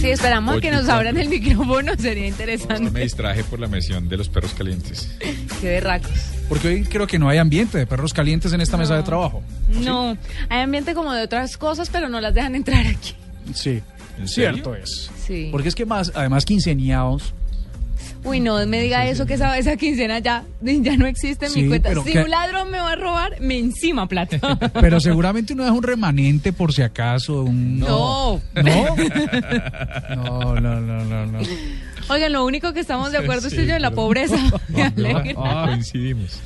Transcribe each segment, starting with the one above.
Sí, esperamos Oye, que nos abran el micrófono, sería interesante. Me distraje por la mención de los perros calientes. Qué berracos. Porque hoy creo que no hay ambiente de perros calientes en esta mesa de trabajo. No, hay ambiente como de otras cosas, pero no las dejan entrar aquí. Sí, cierto es. Sí. Porque es que más, además quinceañados, Uy, no me diga eso, que esa, esa quincena ya, ya no existe en Sí, mi cuenta. Si que- un ladrón me va a robar, me encima plata. pero seguramente uno deja un remanente por si acaso. Un... no. ¿No? No, no, no, no, no. Oigan, lo único que estamos de acuerdo es y yo en la pobreza. Ah, coincidimos.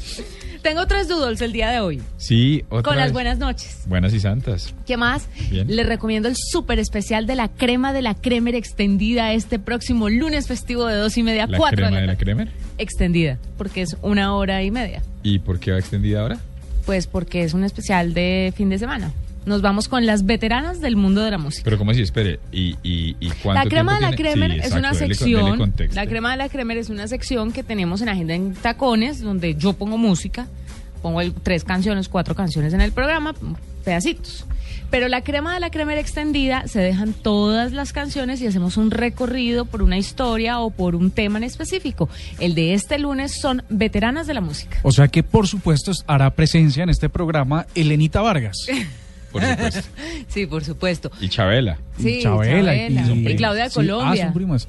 Tengo tres doodles el día de hoy. Sí, otra Con las buenas noches. Buenas y santas. ¿Qué más? Bien. Les recomiendo el súper especial de la crema de la Cremer extendida este próximo lunes festivo de dos y media a La cuatro crema de la. Kremer. Extendida, porque es una hora y media. ¿Y por qué va extendida ahora? Pues porque es un especial de fin de semana. Nos vamos con las veteranas del mundo de la música. Pero ¿cómo así? Espere. ¿Y, y, y cuánto La crema de tiempo la tiene? Cremer Sí, es exacto, una dele con- dele sección. La crema de la Cremer es una sección que tenemos en Agenda en Tacones, donde yo pongo música, pongo el- tres canciones, cuatro canciones en el programa, pedacitos. Pero la crema de la Cremer extendida se dejan todas las canciones y hacemos un recorrido por una historia o por un tema en específico. El de este lunes son veteranas de la música. O sea que, por supuesto, hará presencia en este programa Elenita Vargas. Por supuesto. Sí, por supuesto. Y Chabela. Sí, Chabela, Chabela. y, Y Claudia de sí, Colombia. Ah, son primas.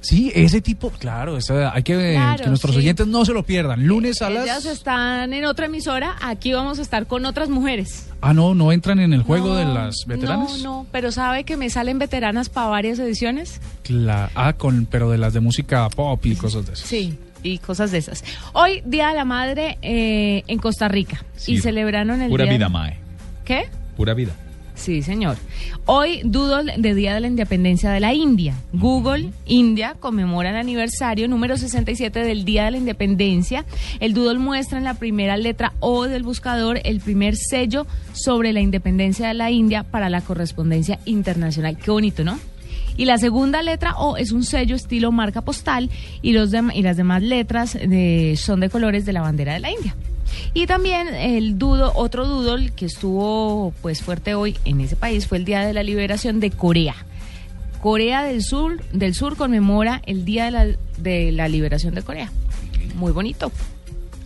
Sí, ese tipo, claro, esa- hay que, Claro, que nuestros sí. oyentes no se lo pierdan. Lunes a las... Ellas están en otra emisora, aquí vamos a estar con otras mujeres. Ah, no, no entran en el juego No, de las veteranas. No, no, pero sabe que me salen veteranas para varias ediciones. Ah, con, pero de las de música pop y cosas de esas. Sí, y cosas de esas. Hoy, Día de la Madre eh, en Costa Rica. Sí. Y celebraron el Pura día... vida, Mae. ¿Qué? Pura vida. Sí, señor. Hoy, Doodle de Día de la Independencia de la India. Google India conmemora el aniversario número 67 del Día de la Independencia. El Doodle muestra en la primera letra O del buscador el primer sello sobre la independencia de la India para la correspondencia internacional. Qué bonito, ¿no? Y la segunda letra O es un sello estilo marca postal y, los y las demás letras de- son de colores de la bandera de la India. Y también el dudo, otro doodle que estuvo pues fuerte hoy en ese país fue el Día de la Liberación de Corea. Corea del Sur, del Sur conmemora el Día de la, de la Liberación de Corea. Muy bonito.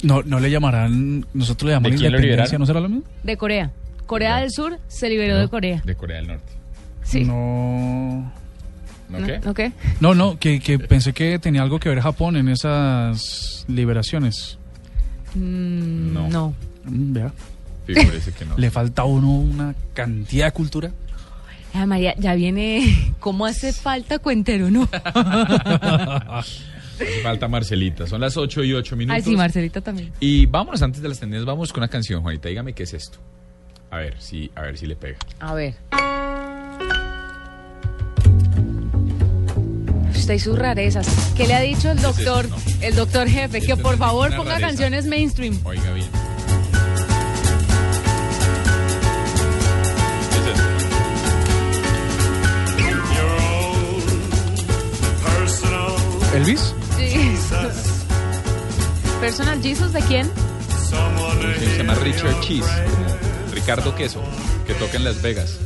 No, no le llamarán, nosotros le llamamos ¿De quién lo independencia? ¿no será lo mismo? De Corea. Corea del Sur se liberó ¿No? de Corea. De Corea del Norte. Sí. No. ¿No, ¿No? qué? ¿No qué? No, no, que, que pensé que tenía algo que ver Japón en esas liberaciones. Mm, No. no. Mm, Vea, Figúrese que no. le falta a uno una cantidad de cultura. Ay, María, ya viene. ¿Cómo hace falta cuentero, no? Hace falta Marcelita. Son las 8 y 8 minutos. Ay, sí, Marcelita también. Y vámonos antes de las tendencias, vamos con una canción, Juanita. Dígame qué es esto. A ver si, a ver si le pega. A ver. Usted y sus rarezas. ¿Qué le ha dicho el doctor, No. el doctor jefe? Que Esto por favor ponga rareza. canciones mainstream. Oiga bien. ¿Qué es esto? ¿Elvis? Sí. Personal Jesus de quién? Se llama Richard Cheese, Ricardo Queso, que toca en Las Vegas.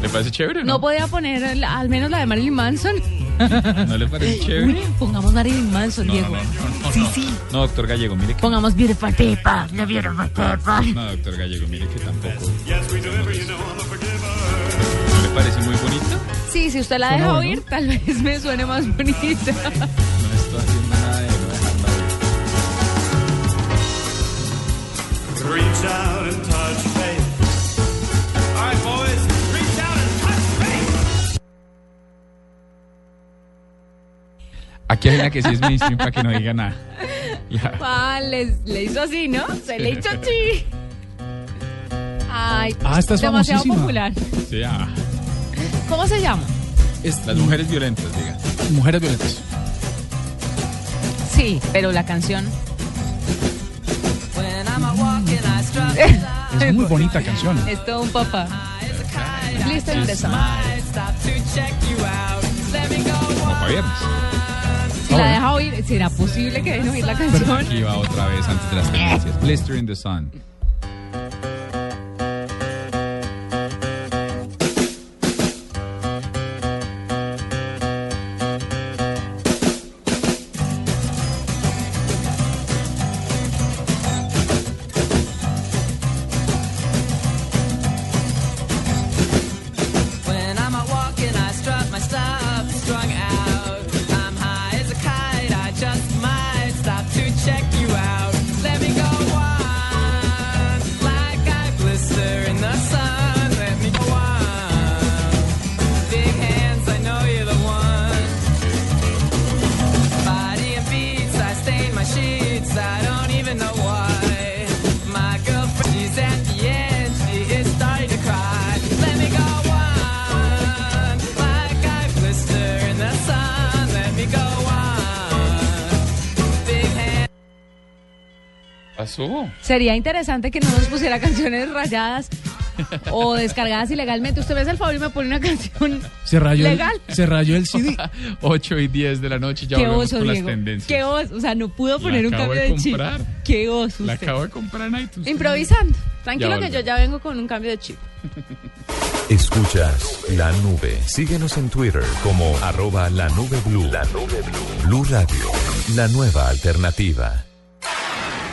¿Le parece chévere No no? podía poner al menos la de Marilyn Manson. ¿No le parece Uy, chévere? pongamos Marilyn Manson, No, no, Diego. no, no, no, sí, no. sí. No, doctor Gallego, mire que... Pongamos Beautiful People, la Beautiful People. No, doctor Gallego, mire que tampoco... No le parece muy bonito? Sí, si usted la deja oír, tal vez me suene más bonita. No estoy haciendo nada de no dejarla oír. Reach out and touch Aquí hay una que sí es mainstream para que no diga nada. Ya. Ah, le, le hizo así, ¿no? Se le hizo así. Ay, Ah, esta es demasiado famosísima. popular. Sí, ah. ¿Cómo se llama? Las mujeres violentas, diga. Mujeres violentas. Sí, pero la canción. Es muy bonita canción. Es todo un papá. Listo. Como para viernes. Si la deja oír, ¿será posible que dejen oír la canción? Aquí va otra vez antes de las tendencias. Blister in the Sun. Pasó. Sería interesante que no nos pusiera canciones rayadas o descargadas ilegalmente. Usted me hace el favor y me pone una canción Se rayó, legal. El, se rayó el CD. 8 y 10 de la noche ya volvemos oso, con las tendencias. Qué oso. O sea, no pudo La poner un cambio de de chip. comprar. Qué oso. La usted. acabo de comprar en iTunes. Improvisando. Tranquilo que yo ya vengo con un cambio de chip. Escuchas la nube. Síguenos en Twitter como arroba la nube blue. La nube blue. Blue Radio, la nueva alternativa.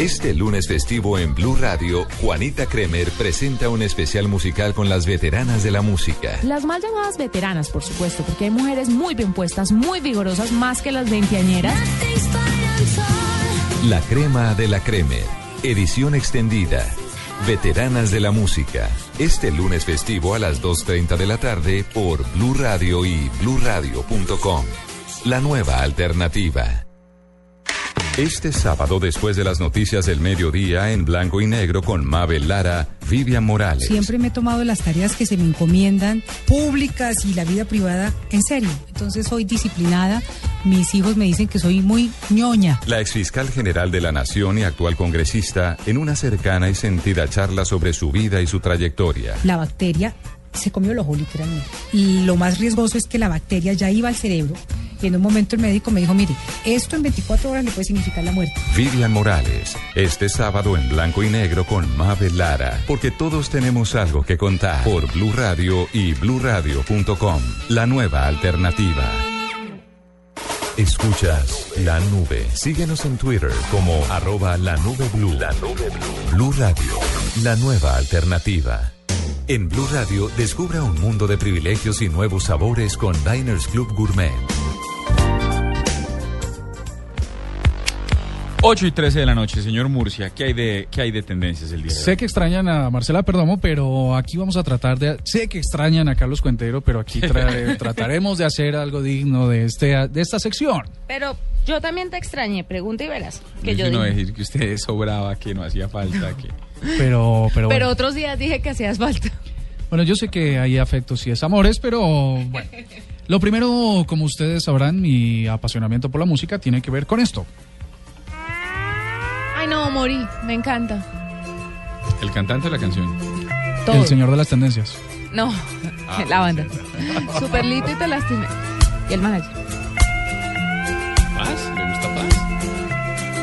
Este lunes festivo en Blue Radio, Juanita Kremer presenta un especial musical con las veteranas de la música. Las mal llamadas veteranas, por supuesto, porque hay mujeres muy bien puestas, muy vigorosas, más que las veinteañeras. La crema de la Kremer, edición extendida. Veteranas de la música. Este lunes festivo a las 2.30 de la tarde por Blue Radio y bluradio.com. La nueva alternativa. Este sábado, después de las noticias del mediodía, en blanco y negro con Mabel Lara, Vivian Morales. Siempre me he tomado las tareas que se me encomiendan, públicas y la vida privada, en serio. Entonces soy disciplinada. Mis hijos me dicen que soy muy ñoña. La exfiscal general de la Nación y actual congresista, en una cercana y sentida charla sobre su vida y su trayectoria. La bacteria se comió el ojo literalmente. Y lo más riesgoso es que la bacteria ya iba al cerebro. En un momento el médico me dijo, mire, esto en 24 horas le puede significar la muerte. Vivian Morales, este sábado en blanco y negro con Mabel Lara, porque todos tenemos algo que contar por Blue Radio y bluradio.com, la nueva alternativa. Escuchas la nube. Síguenos en Twitter como arroba la nube blue. La nube blue. Blue Radio, la nueva alternativa. En Blue Radio, descubra un mundo de privilegios y nuevos sabores con Diners Club Gourmet. 8 y 13 de la noche, señor Murcia. ¿Qué hay de, qué hay de tendencias el día de hoy? Sé que extrañan a Marcela Perdomo, pero aquí vamos a tratar de... Sé que extrañan a Carlos Cuentero, pero aquí tra- trataremos de hacer algo digno de, este, de esta sección. Pero yo también te extrañé, pregunta y verás. Que yo dije. decir que usted sobraba, que no hacía falta, que... Pero, pero, Pero bueno. otros días dije que hacías falta. Bueno, yo sé que hay afectos y es amores, pero bueno. Lo primero, como ustedes sabrán, mi apasionamiento por la música tiene que ver con esto. Ay, no, morí. Me encanta. El cantante de la canción. Todo. El señor de las tendencias. No, Ah, la banda. Superlito y te lastimé. Y el manager. ¿Paz? ¿Le gusta Paz?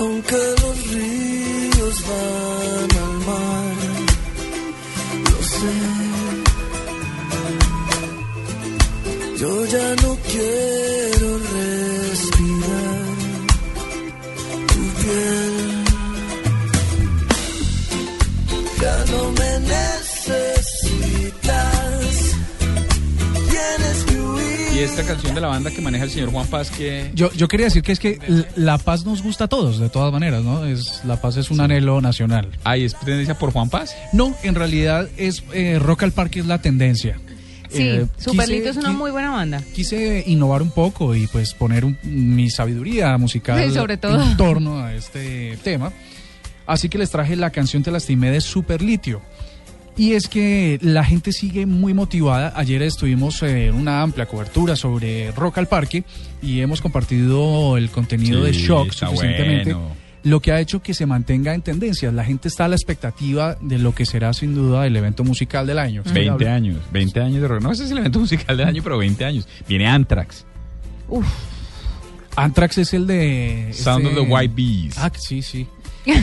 Aunque los ríos van al mar, lo sé. Yo ya no quiero respirar tu piel. Ya no me necesitas. Tienes que huir. Y esta canción de la banda que maneja el señor Juan Paz, que Yo, yo quería decir que es que la paz nos gusta a todos, de todas maneras, ¿no? Es, la paz es un anhelo nacional. Ay, ¿es tendencia por Juan Paz? No, en realidad es eh, Rock al Parque es la tendencia. Sí, Eh, Superlito es una muy buena banda. Quise innovar un poco y pues poner un- mi sabiduría musical Sí, sobre todo. en torno a este tema. Así que les traje la canción Te lastimé de Superlitio. Y es que la gente sigue muy motivada. Ayer estuvimos en una amplia cobertura sobre Rock al Parque y hemos compartido el contenido de Shock suficientemente. bueno. Lo que ha hecho que se mantenga en tendencias. La gente está a la expectativa de lo que será sin duda el evento musical del año. Estoy 20 hablando- años, 20 años de rock. No, ese es el evento musical del año, pero 20 años. Viene Anthrax, Anthrax es el de... Sound of the White Bees. Ah, sí, sí. Eh,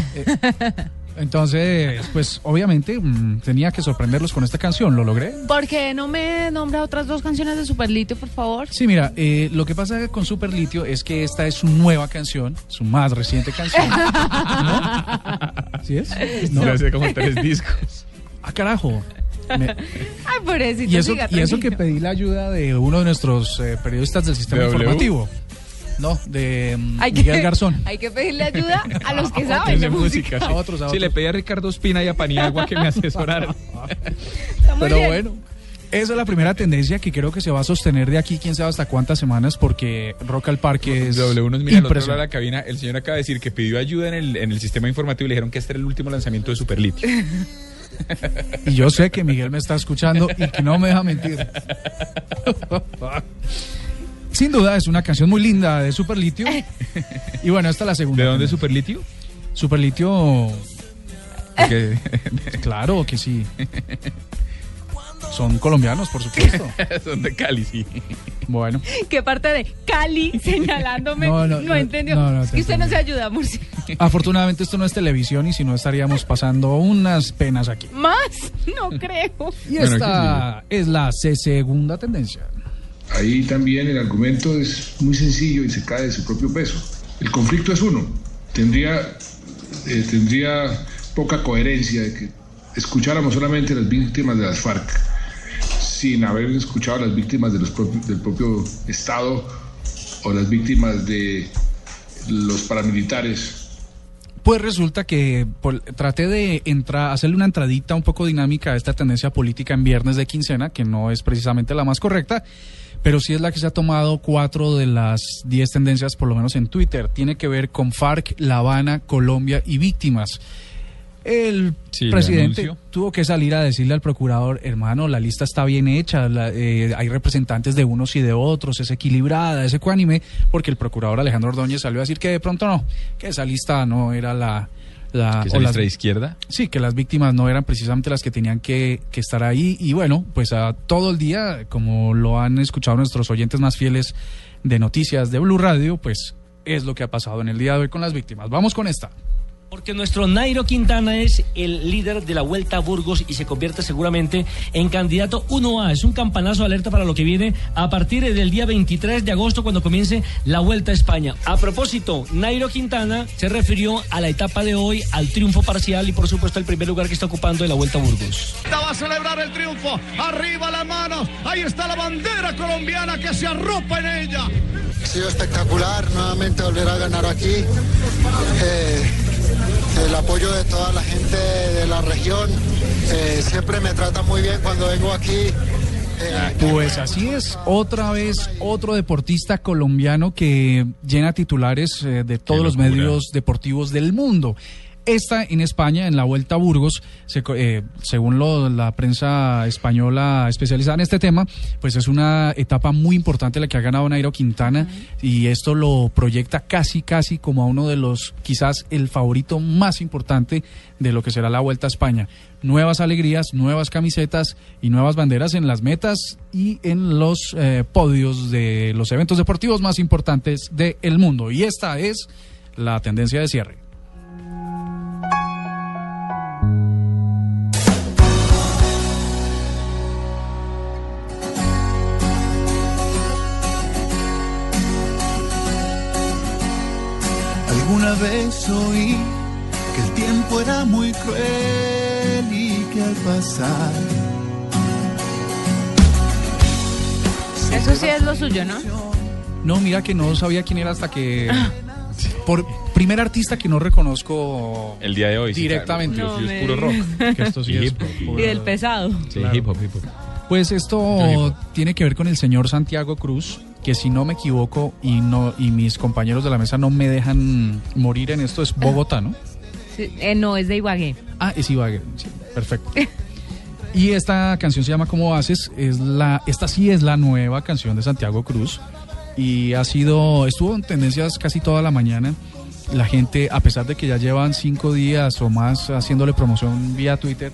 entonces, pues obviamente mm, tenía que sorprenderlos con esta canción. ¿Lo logré? ¿Por qué no me nombra otras dos canciones de Superlito, por favor? Sí, mira, eh, lo que pasa con Super Litio es que esta es su nueva canción, su más reciente canción. ¿No? ¿Sí es? No. Ya hace como tres discos. Ah, carajo. Me- Ay, pobrecito, y eso, siga y eso que pedí la ayuda de uno de nuestros eh, periodistas del sistema informativo. No, de mm, Hay Miguel que, Garzón. hay que pedirle ayuda a los que saben de música. música. A otros, a Sí, le otros. pedí a Ricardo Espina y a Paniagua que me asesoraran. Pero bien. bueno, esa es la primera tendencia que creo que se va a sostener de aquí, quién sabe hasta cuántas semanas, porque Rock al Parque es W nos mira al otro lado de la cabina. El señor acaba de decir que pidió ayuda en el, en el sistema informativo y le dijeron que este era el último lanzamiento de Superlitio. Y yo sé que Miguel me está escuchando y que no me deja mentir. Sin duda es una canción muy linda de Superlitio. Y bueno, esta es la segunda. ¿De dónde es Superlitio? Superlitio, Porque claro que sí. Son colombianos, por supuesto. son de Cali, sí. Bueno, ¿Qué parte de Cali señalándome? No, No, no, no, entendió. no, no, es te que usted no se ayuda, Murcia. afortunadamente esto no es televisión y si no estaríamos pasando unas penas aquí. Más, no creo. Y Bueno, esta es la se- segunda tendencia. Ahí también el argumento es muy sencillo y se cae de su propio peso. El conflicto es uno. Tendría, eh, tendría poca coherencia de que escucháramos solamente las víctimas de las FARC sin haber escuchado las víctimas de los del propio Estado o las víctimas de los paramilitares Pues resulta que por- traté de entrar, hacerle una entradita un poco dinámica a esta tendencia política en viernes de quincena, que no es precisamente la más correcta, pero sí es la que se ha tomado cuatro de las diez tendencias, por lo menos en Twitter. Tiene que ver con FARC, La Habana, Colombia y víctimas. El Sí, presidente tuvo que salir a decirle al procurador, hermano, la lista está bien hecha, la- eh, hay representantes de unos y de otros, es equilibrada, es ecuánime, porque el procurador Alejandro Ordóñez salió a decir que de pronto no, que esa lista no era la... la ¿Que es o la las- extra izquierda? Sí, que las víctimas no eran precisamente las que tenían que, que estar ahí. Y bueno, pues a todo el día, como lo han escuchado nuestros oyentes más fieles de noticias de Blue Radio, pues es lo que ha pasado en el día de hoy con las víctimas. Vamos con esta. Porque nuestro Nairo Quintana es el líder de la Vuelta a Burgos y se convierte seguramente en candidato 1A. Es un campanazo de alerta para lo que viene a partir del día 23 de agosto cuando comience la Vuelta a España. A propósito, Nairo Quintana se refirió a la etapa de hoy, al triunfo parcial y por supuesto al primer lugar que está ocupando en la Vuelta a Burgos. Va a celebrar el triunfo. Arriba las manos. Ahí está la bandera colombiana que se arropa en ella. Ha sido espectacular nuevamente volver a ganar aquí. Eh, el apoyo de toda la gente de la región eh, siempre me trata muy bien cuando vengo aquí. Eh, Pues así es, otra vez otro deportista colombiano que llena titulares eh, de todos los medios deportivos del mundo. Esta en España, en la Vuelta a Burgos, se eh, según lo- la prensa española especializada en este tema, pues es una etapa muy importante la que ha ganado Nairo Quintana y esto lo proyecta casi, casi como a uno de los, quizás el favorito más importante de lo que será la Vuelta a España. Nuevas alegrías, nuevas camisetas y nuevas banderas en las metas y en los eh, podios de los eventos deportivos más importantes del mundo. Y esta es la tendencia de cierre. Vez oí que el tiempo era muy cruel y que al pasar Eso sí es lo suyo, ¿no? No, mira que no sabía quién era hasta que... Por primer artista que no reconozco El día de hoy. sí, directamente. claro. No sí es puro rock. Que esto sí Y es hip hop. Y del pesado. Sí, Claro. hip hop, hip hop. Pues esto tiene que ver con el señor Santiago Cruz, que si no me equivoco y no y mis compañeros de la mesa no me dejan morir en esto es Bogotá, ¿no? Sí, eh, no, es de Ibagué. Ah, es Ibagué, sí, perfecto. Y esta canción se llama ¿Cómo haces? Es la, esta sí es la nueva canción de Santiago Cruz y ha sido, estuvo en tendencias casi toda la mañana. La gente, a pesar de que ya llevan cinco días o más haciéndole promoción vía Twitter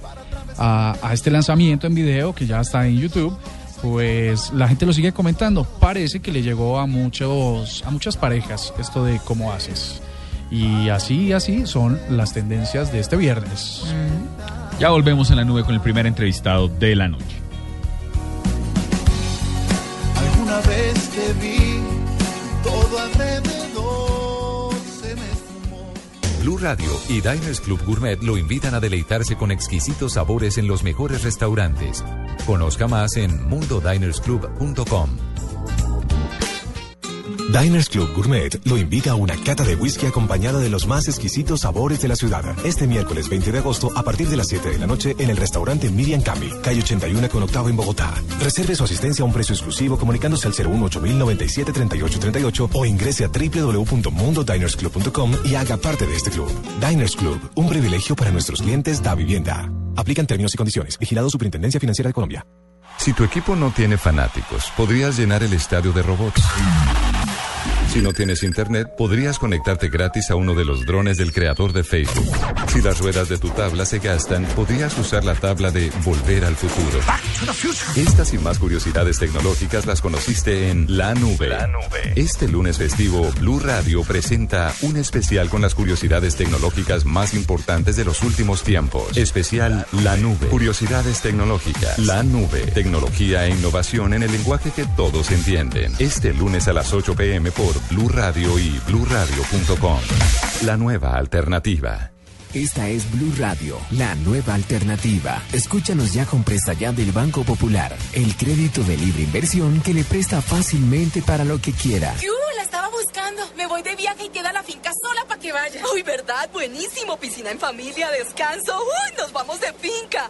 a, a este lanzamiento en video que ya está en YouTube, pues la gente lo sigue comentando. Parece que le llegó a muchos, a muchas parejas esto de cómo haces. Y así y así son las tendencias de este viernes. Ya volvemos en la nube con el primer entrevistado de la noche. alguna vez te vi todo alrededor. Blue Radio y Diners Club Gourmet lo invitan a deleitarse con exquisitos sabores en los mejores restaurantes. Conozca más en mundodinersclub.com. Diners Club Gourmet lo invita a una cata de whisky acompañada de los más exquisitos sabores de la ciudad. Este miércoles 20 de agosto a partir de las 7 de la noche en el restaurante Miriam Cami, calle 81 con octavo en Bogotá. Reserve su asistencia a un precio exclusivo comunicándose al 018 3838 o ingrese a www.mundodinersclub.com y haga parte de este club. Diners Club, un privilegio para nuestros clientes da vivienda. Aplican términos y condiciones. Vigilado Superintendencia Financiera de Colombia. Si tu equipo no tiene fanáticos, podrías llenar el estadio de robots. Si no tienes internet, podrías conectarte gratis a uno de los drones del creador de Facebook. Si las ruedas de tu tabla se gastan, podrías usar la tabla de Volver al Futuro. Estas y más curiosidades tecnológicas las conociste en La Nube. Este lunes festivo, Blue Radio presenta un especial con las curiosidades tecnológicas más importantes de los últimos tiempos. Especial La Nube. Curiosidades tecnológicas. La Nube. Tecnología e innovación en el lenguaje que todos entienden. Este lunes a las 8 pm por Blue Radio y bluradio.com. La nueva alternativa. Esta es Blue Radio, la nueva alternativa. Escúchanos ya con Presta Ya del Banco Popular, el crédito de libre inversión que le presta fácilmente para lo que quiera. ¡Yu! La estaba buscando. Me voy de viaje y queda la finca sola para que vaya. Uy, ¿verdad? Buenísimo. Piscina en familia, descanso. Uy, nos vamos de finca.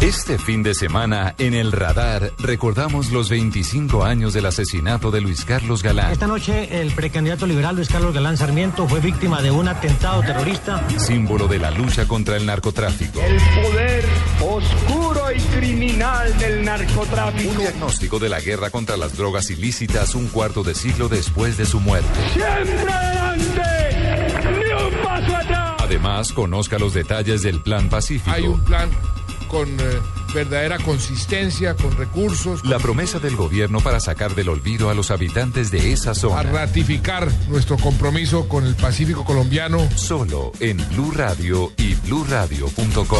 Este fin de semana, en el radar, recordamos los 25 años del asesinato de Luis Carlos Galán. Esta noche el precandidato liberal Luis Carlos Galán Sarmiento fue víctima de un atentado terrorista. Símbolo de la lucha contra el narcotráfico. El poder oscuro y criminal del narcotráfico. Un diagnóstico de la guerra contra las drogas ilícitas un cuarto de siglo después de su muerte. ¡Siempre adelante! ¡Ni un paso atrás! Además, conozca los detalles del Plan Pacífico. Hay un plan con eh, verdadera consistencia, con recursos, La promesa del gobierno para sacar del olvido a los habitantes de esa a zona. ratificar nuestro compromiso con el Pacífico colombiano. Solo en Blue Radio y bluradio.com.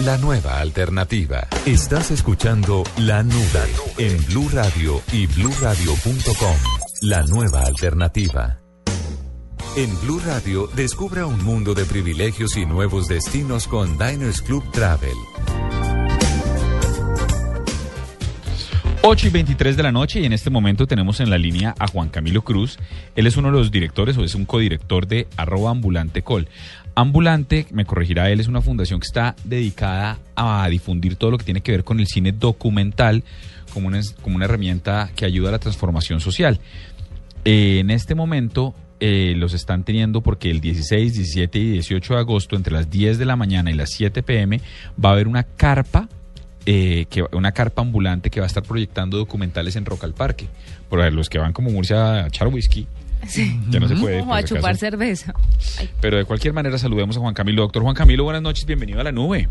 La nueva alternativa. Estás escuchando La Nube en Blue Radio y bluradio.com. La nueva alternativa. En Blue Radio, descubra un mundo de privilegios y nuevos destinos con Diners Club Travel. 8 y 23 de la noche y en este momento tenemos en la línea a Juan Camilo Cruz. Él es uno de los directores o es un codirector de arroba ambulante col. Ambulante, me corregirá él, es una fundación que está dedicada a difundir todo lo que tiene que ver con el cine documental como una, como una herramienta que ayuda a la transformación social. Eh, en este momento eh, los están teniendo porque el 16, 17 y 18 de agosto, entre las 10 de la mañana y las 7 pm, va a haber una carpa, eh, que, una carpa ambulante que va a estar proyectando documentales en Rock al Parque. Por los que van como Murcia a echar whisky, Sí. ya no se puede. O por a chupar cerveza. Pero de cualquier manera saludemos a Juan Camilo. Doctor Juan Camilo, buenas noches, bienvenido a la nube.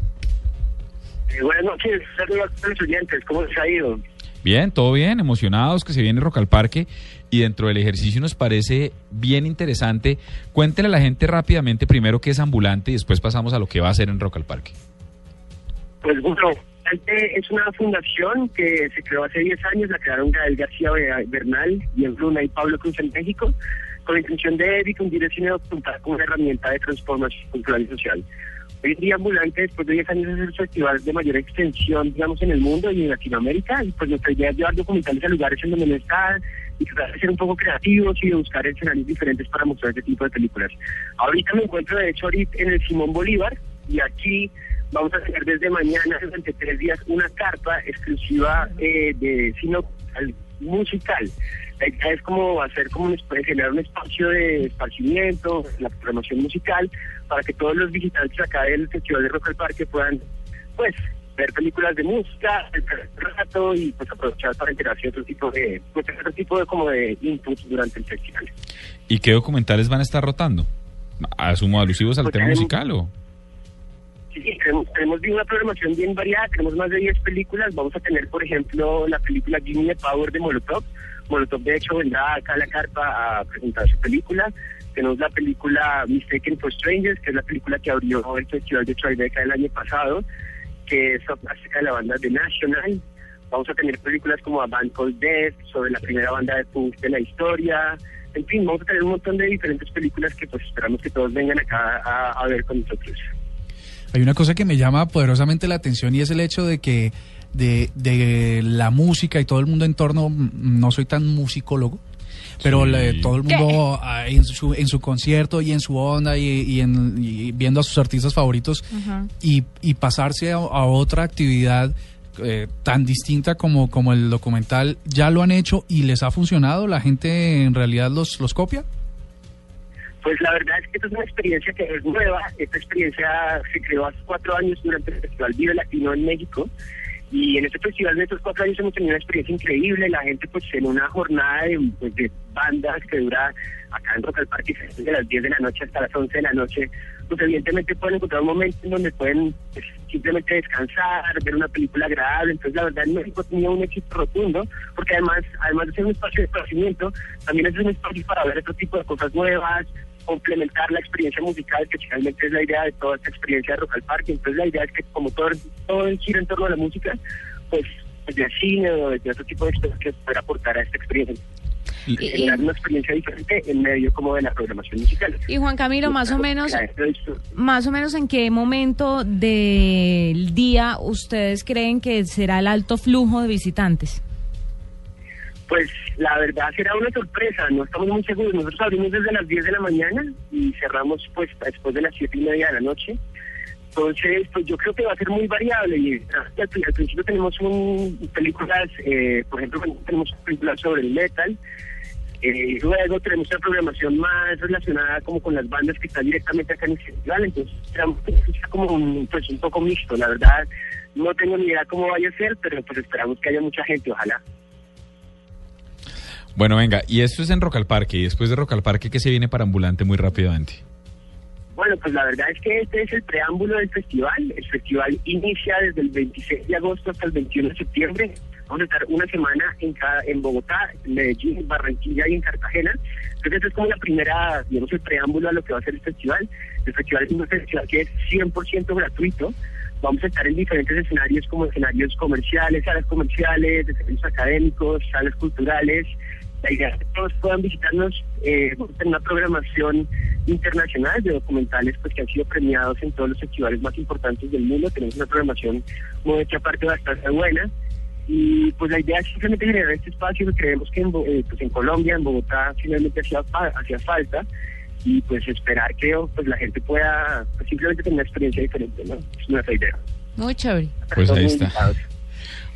Eh, buenas noches, saludos a los oyentes, ¿cómo les ha ido? Bien, todo bien, emocionados que se viene Rock al Parque y dentro del ejercicio nos parece bien interesante. Cuéntele a la gente rápidamente primero qué es ambulante y después pasamos a lo que va a hacer en Rock al Parque. Pues bueno, es una fundación que se creó hace 10 años, la crearon Gael García Bernal y en Bruna y Pablo Cruz en México, con la intención de difundir el cine documental como una herramienta de transformación cultural y social. Hoy en día Ambulante, después de 10 años, es el festival de mayor extensión, digamos, en el mundo y en Latinoamérica, y pues nuestra idea es llevar documentales a lugares en donde no están, y tratar de ser un poco creativos y de buscar escenarios diferentes para mostrar este tipo de películas. Ahorita me encuentro, de hecho, ahorita en el Simón Bolívar, y aquí vamos a tener desde mañana, durante tres días, una carpa exclusiva eh, de cine musical. Es como hacer como un, generar un espacio de esparcimiento, la programación musical, para que todos los visitantes acá del Festival de Rock al Parque puedan, pues, ver películas de música, un rato y pues aprovechar para enterarse de otro tipo de, pues, otro tipo de como de inputs durante el festival. ¿Y qué documentales van a estar rotando? ¿Asumo alusivos al Pues tema tenemos- musical o...? Sí, sí, tenemos, tenemos una programación bien variada, tenemos más de 10 películas. Vamos a tener, por ejemplo, la película Gimme the Power de Molotov. Molotov, de hecho, vendrá acá a la carpa a presentar su película. Tenemos la película Mistaken for Strangers, que es la película que abrió el Festival de Tribeca el año pasado, que es acerca de la banda The National. Vamos a tener películas como A Band Called Death, sobre la primera banda de punk de la historia. En fin, vamos a tener un montón de diferentes películas que pues esperamos que todos vengan acá a, a ver con nosotros. Hay una cosa que me llama poderosamente la atención y es el hecho de que de, de la música y todo el mundo en torno, no soy tan musicólogo, pero Sí. le- todo el mundo ah, en su, en su concierto y en su onda y, y en, y viendo a sus artistas favoritos y, y pasarse a, a otra actividad eh, tan distinta como, como el documental, ¿ya lo han hecho y les ha funcionado? ¿La gente en realidad los, los copia? Pues la verdad es que esta es una experiencia que es nueva. Esta experiencia se creó hace cuatro años durante el Festival Vive Latino en México. Y en este festival de estos cuatro años hemos tenido una experiencia increíble. La gente, pues, en una jornada de, pues, de bandas que dura acá en Rock al Parque desde las 10 de la noche hasta las 11 de la noche, pues, evidentemente pueden encontrar un momento en donde pueden pues, simplemente descansar, ver una película agradable. Entonces, la verdad, en México tenido un éxito rotundo, porque además, además de ser un espacio de conocimiento, también es un espacio para ver otro tipo de cosas nuevas, complementar la experiencia musical, que finalmente es la idea de toda esta experiencia de Rock al Parque. Entonces la idea es que como todo, todo gira en torno a la música, pues desde el cine o desde otro tipo de experiencias poder aportar a esta experiencia. Y- Generar una experiencia diferente en medio como de la programación musical. Y Juan Camilo, más o menos, más o menos en qué momento del día ustedes creen que será el alto flujo de visitantes. Pues la verdad será una sorpresa, no estamos muy seguros. Nosotros abrimos desde las 10 de la mañana y cerramos pues después de las 7 y media de la noche. Entonces, pues yo creo que va a ser muy variable. Y al, al principio tenemos un, películas, eh, por ejemplo, tenemos películas sobre el metal. Eh, luego tenemos una programación más relacionada como con las bandas que están directamente acá en el festival. Entonces, sea como un, pues, un poco mixto. La verdad, no tengo ni idea cómo vaya a ser, pero pues esperamos que haya mucha gente, ojalá. Bueno, venga, y esto es en Rock al Parque, y después de Rock al Parque, ¿qué se viene para Ambulante muy rápidamente? Bueno, pues la verdad es que este es el preámbulo del festival. El festival inicia desde el 26 de agosto hasta el 21 de septiembre. Vamos a estar una semana en, cada, en Bogotá, en Medellín, en Barranquilla y en Cartagena. Entonces, esta es como la primera, digamos, el preámbulo a lo que va a ser el festival. El festival es un festival que es 100% gratuito. Vamos a estar en diferentes escenarios como escenarios comerciales, salas comerciales, escenarios académicos, salas culturales. La idea es que todos puedan visitarnos. Eh, tener una programación internacional de documentales pues, que han sido premiados en todos los festivales más importantes del mundo. Tenemos una programación muy hecha parte bastante buena. Y pues la idea es simplemente generar este espacio que creemos que en, eh, pues en Colombia, en Bogotá, finalmente hacía, hacía falta y pues esperar que pues la gente pueda pues, simplemente tener una experiencia diferente, ¿no? Es nuestra idea. Muy chévere. Pues ahí está. invitados.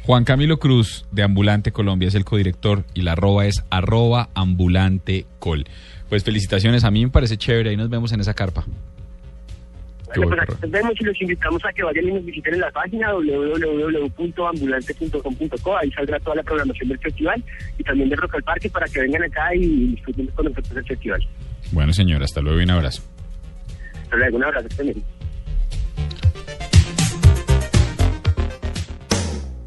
Juan Camilo Cruz, de Ambulante Colombia, es el codirector y la arroba es arroba ambulante col. Pues felicitaciones, a mí me parece chévere, ahí nos vemos en esa carpa. Qué Bueno, buen pues aquí nos vemos y los invitamos a que vayan y nos visiten en la página www.ambulante.com.co. Ahí saldrá toda la programación del festival y también de Rock al Parque para que vengan acá y disfruten con nosotros el festival. Bueno, señor, hasta luego y un abrazo. Hasta luego, un abrazo. también.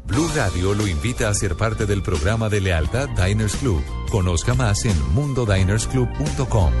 Blue Radio lo invita a ser parte del programa de lealtad Diners Club. Conozca más en mundodinersclub.com.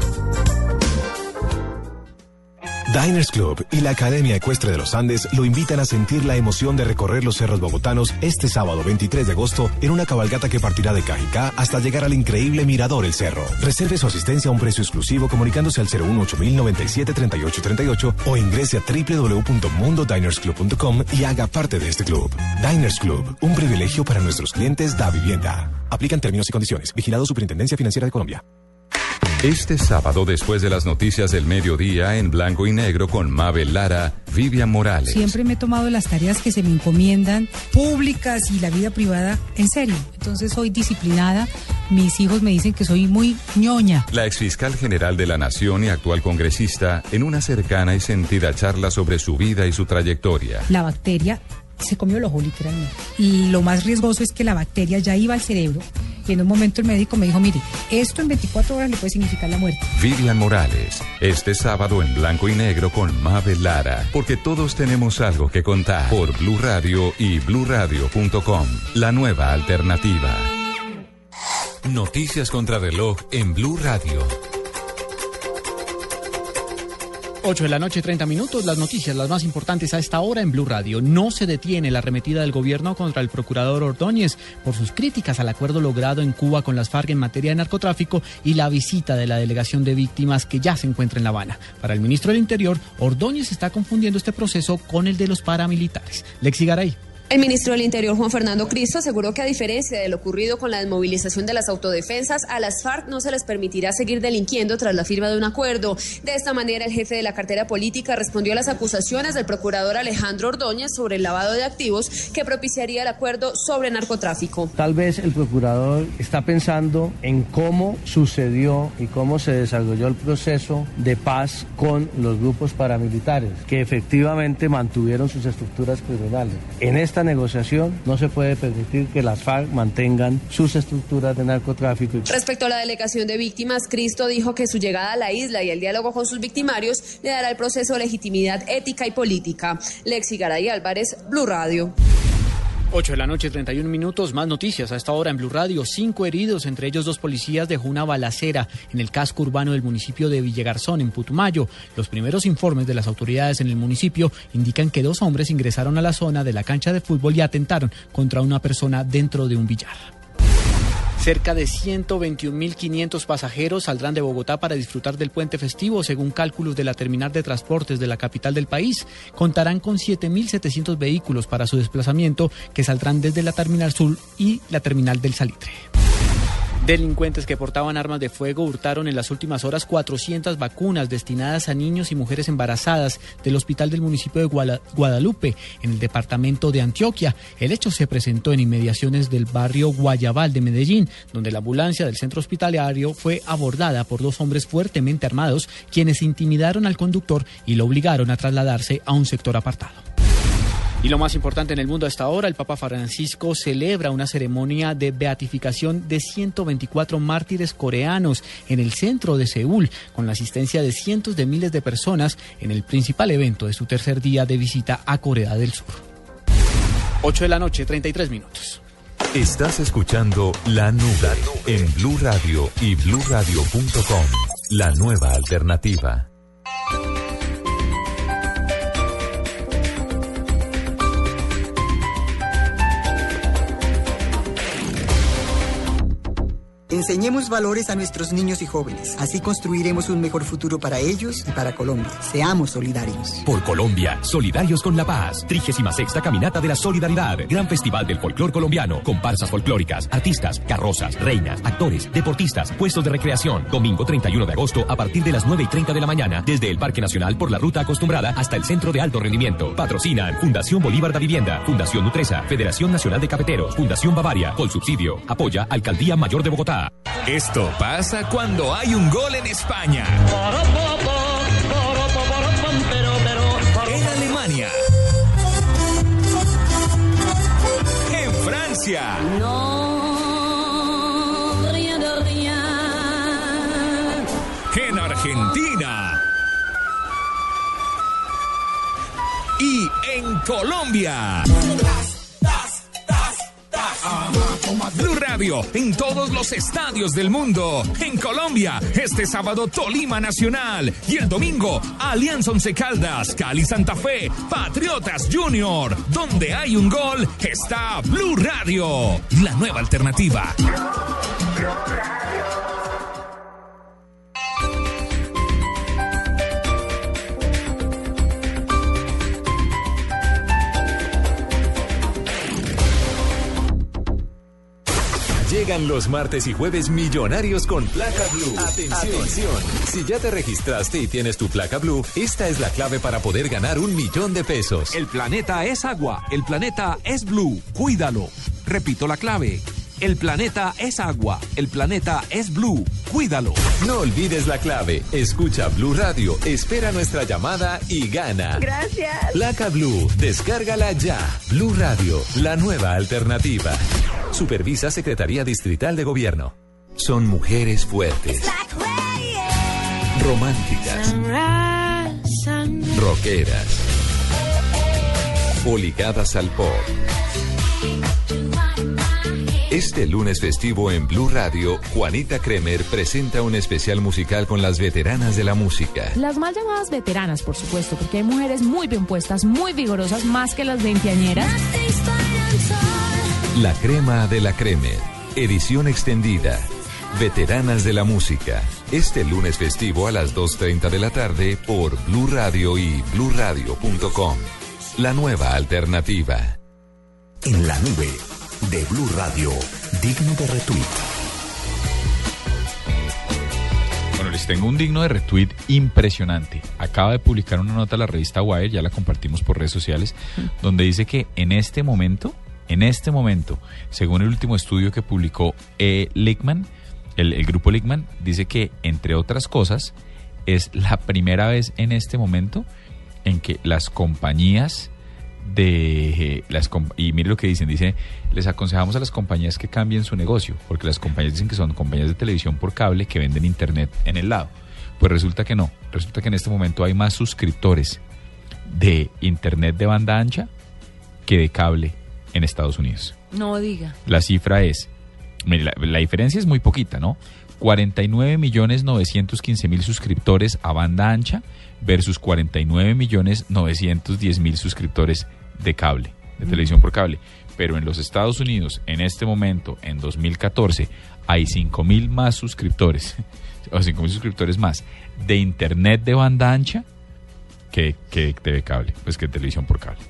Diners Club y la Academia Ecuestre de los Andes lo invitan a sentir la emoción de recorrer los cerros bogotanos este sábado 23 de agosto en una cabalgata que partirá de Cajicá hasta llegar al increíble Mirador El Cerro. Reserve su asistencia a un precio exclusivo comunicándose al 018-097-3838 o ingrese a www.mundodinersclub.com y haga parte de este club. Diners Club, un privilegio para nuestros clientes da vivienda. Aplican términos y condiciones. Vigilado Superintendencia Financiera de Colombia. Este sábado, después de las noticias del mediodía, en blanco y negro con Mabel Lara, Vivian Morales. Siempre me he tomado las tareas que se me encomiendan, públicas y la vida privada, en serio. Entonces soy disciplinada. Mis hijos me dicen que soy muy ñoña. La exfiscal general de la Nación y actual congresista, en una cercana y sentida charla sobre su vida y su trayectoria. La bacteria se comió el ojo literalmente. Y lo más riesgoso es que la bacteria ya iba al cerebro y en un momento el médico me dijo, mire, esto en 24 horas le puede significar la muerte. Vivian Morales, este sábado en blanco y negro con Mabel Lara, porque todos tenemos algo que contar por Blue Radio y bluradio.com, la nueva alternativa. Noticias contra reloj en Blue Radio. 8 de la noche, 30 minutos. Las noticias, las más importantes a esta hora en Blue Radio. No se detiene la arremetida del gobierno contra el procurador Ordóñez por sus críticas al acuerdo logrado en Cuba con las FARC en materia de narcotráfico y la visita de la delegación de víctimas que ya se encuentra en La Habana. Para el ministro del Interior, Ordóñez está confundiendo este proceso con el de los paramilitares. Lexi Garay. El ministro del Interior, Juan Fernando Cristo, aseguró que a diferencia de lo ocurrido con la desmovilización de las autodefensas, a las FARC no se les permitirá seguir delinquiendo tras la firma de un acuerdo. De esta manera, el jefe de la cartera política respondió a las acusaciones del procurador Alejandro Ordóñez sobre el lavado de activos que propiciaría el acuerdo sobre narcotráfico. Tal vez el procurador está pensando en cómo sucedió y cómo se desarrolló el proceso de paz con los grupos paramilitares, que efectivamente mantuvieron sus estructuras criminales. En esta negociación no se puede permitir que las FARC mantengan sus estructuras de narcotráfico. Respecto a la delegación de víctimas, Cristo dijo que su llegada a la isla y el diálogo con sus victimarios le dará al proceso legitimidad ética y política. Lexi Garay Álvarez, Blue Radio. 8 de la noche, 31 minutos. Más noticias a esta hora en Blue Radio. Cinco heridos, entre ellos dos policías, dejó una balacera en el casco urbano del municipio de Villagarzón, en Putumayo. Los primeros informes de las autoridades en el municipio indican que dos hombres ingresaron a la zona de la cancha de fútbol y atentaron contra una persona dentro de un billar. Cerca de 121.500 pasajeros saldrán de Bogotá para disfrutar del puente festivo, según cálculos de la terminal de transportes de la capital del país. Contarán con 7.700 vehículos para su desplazamiento que saldrán desde la terminal sur y la terminal del Salitre. Delincuentes que portaban armas de fuego hurtaron en las últimas horas 400 vacunas destinadas a niños y mujeres embarazadas del hospital del municipio de Guadalupe, en el departamento de Antioquia. El hecho se presentó en inmediaciones del barrio Guayabal de Medellín, donde la ambulancia del centro hospitalario fue abordada por dos hombres fuertemente armados, quienes intimidaron al conductor y lo obligaron a trasladarse a un sector apartado. Y lo más importante en el mundo hasta ahora, el Papa Francisco celebra una ceremonia de beatificación de 124 mártires coreanos en el centro de Seúl, con la asistencia de cientos de miles de personas en el principal evento de su tercer día de visita a Corea del Sur. 8 de la noche, 33 minutos. Estás escuchando La Nube en Blue Radio y bluradio.com, la nueva alternativa. Enseñemos valores a nuestros niños y jóvenes. Así construiremos un mejor futuro para ellos y para Colombia. Seamos solidarios. Por Colombia, solidarios con la paz. 36 Caminata de la Solidaridad. Gran Festival del Folclor Colombiano. Comparsas folclóricas, artistas, carrozas, reinas, actores, deportistas, puestos de recreación. Domingo 31 de agosto a partir de las 9 y 30 de la mañana. Desde el Parque Nacional por la ruta acostumbrada hasta el Centro de Alto Rendimiento. Patrocinan Fundación Bolívar da Vivienda, Fundación Nutresa, Federación Nacional de Cafeteros, Fundación Bavaria. Con subsidio. Apoya Alcaldía Mayor de Bogotá. Esto pasa cuando hay un gol en España. En Alemania. En Francia. En Argentina. Y en Colombia. Blue Radio en todos los estadios del mundo. En Colombia, este sábado Tolima Nacional y el domingo Alianza Once Caldas, Cali Santa Fe, Patriotas Junior. Donde hay un gol está Blue Radio, la nueva alternativa. Llegan los martes y jueves millonarios con placa blue. Atención. Si ya te registraste y tienes tu placa blue, esta es la clave para poder ganar un millón de pesos. El planeta es agua, el planeta es blue, cuídalo. Repito la clave. El planeta es agua, el planeta es blue, cuídalo. No olvides la clave. Escucha Blue Radio, espera nuestra llamada y gana. Gracias. Placa Blue, descárgala ya. Blue Radio, la nueva alternativa. Supervisa Secretaría Distrital de Gobierno. Son mujeres fuertes, románticas, rockeras o ligadas al pop. Este lunes festivo en Blue Radio, Juanita Kremer presenta un especial musical con las veteranas de la música. Las mal llamadas veteranas, por supuesto, porque hay mujeres muy bien puestas, muy vigorosas, más que las veinteañeras. La crema de la Kremer, edición extendida. Veteranas de la música. Este lunes festivo a las 2.30 de la tarde por Blue Radio y bluradio.com. La nueva alternativa. En la nube de Blue Radio, digno de retweet. Bueno, les tengo un digno de retweet impresionante. Acaba de publicar una nota la revista Wire, ya la compartimos por redes sociales, donde dice que en este momento, en este momento, según el último estudio que publicó eh, Lickman, el, grupo Lickman, dice que, entre otras cosas, es la primera vez en este momento en que las compañías de eh, y mire lo que dicen, dice, les aconsejamos a las compañías que cambien su negocio, porque las compañías dicen que son compañías de televisión por cable que venden internet en el lado. Pues resulta que no, resulta que en este momento hay más suscriptores de internet de banda ancha que de cable en Estados Unidos. No diga. La cifra es, mire, la, la diferencia es muy poquita, ¿no? 49 millones 915 mil suscriptores a banda ancha versus 49 millones 910 mil suscriptores de cable, de Mm. televisión por cable. Pero en los Estados Unidos, en este momento, en 2014, hay 5 mil más suscriptores, o 5 mil suscriptores más de internet de banda ancha que, que de cable, pues que televisión por cable.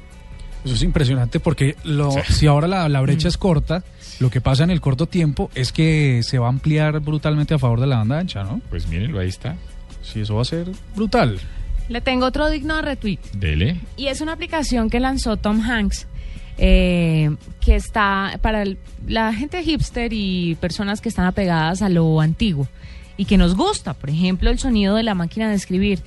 Eso es impresionante porque lo, si ahora la, la brecha es corta, lo que pasa en el corto tiempo es que se va a ampliar brutalmente a favor de la banda ancha, ¿no? Pues mírenlo, ahí está. Sí, eso va a ser brutal. Le tengo otro digno de retweet. Dele. Y es una aplicación que lanzó Tom Hanks, eh, que está para el- la gente hipster y personas que están apegadas a lo antiguo y que nos gusta, por ejemplo, el sonido de la máquina de escribir.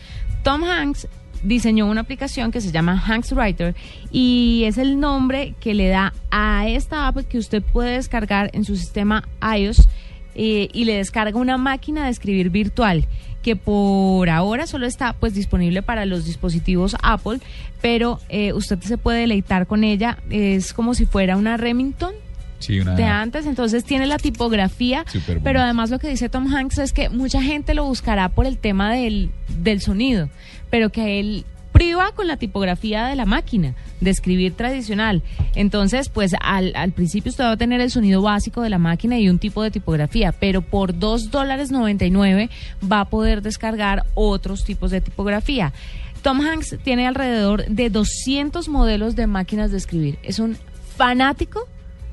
Tom Hanks diseñó una aplicación que se llama Hanks Writer y es el nombre que le da a esta app que usted puede descargar en su sistema iOS eh, y le descarga una máquina de escribir virtual que por ahora solo está pues disponible para los dispositivos Apple, pero eh, usted se puede deleitar con ella, es como si fuera una Remington Sí, una de antes, entonces tiene la tipografía, Súper pero además lo que dice Tom Hanks es que mucha gente lo buscará por el tema del, del sonido, pero que él priva con la tipografía de la máquina de escribir tradicional. Entonces, pues al, al principio usted va a tener el sonido básico de la máquina y un tipo de tipografía, pero por dos dólares 99 va a poder descargar otros tipos de tipografía. Tom Hanks tiene alrededor de 200 modelos de máquinas de escribir. Es un fanático